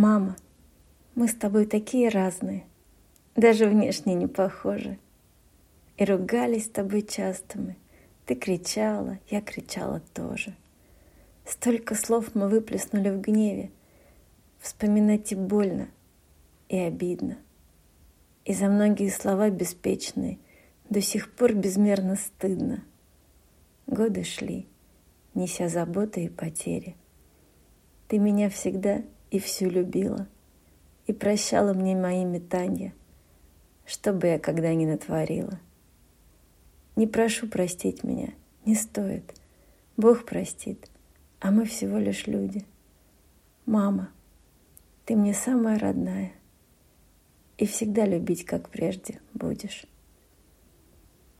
Мама, мы с тобой такие разные, даже внешне не похожи. И ругались с тобой часто мы. Ты кричала, я кричала тоже. Столько слов мы выплеснули в гневе. Вспоминать и больно, и обидно. И за многие слова беспечные до сих пор безмерно стыдно. Годы шли, неся заботы и потери. Ты меня всегда и всю любила, и прощала мне мои метания, что бы я когда ни натворила. Не прошу простить меня, не стоит. Бог простит, а мы всего лишь люди. Мама, ты мне самая родная, и всегда любить, как прежде, будешь.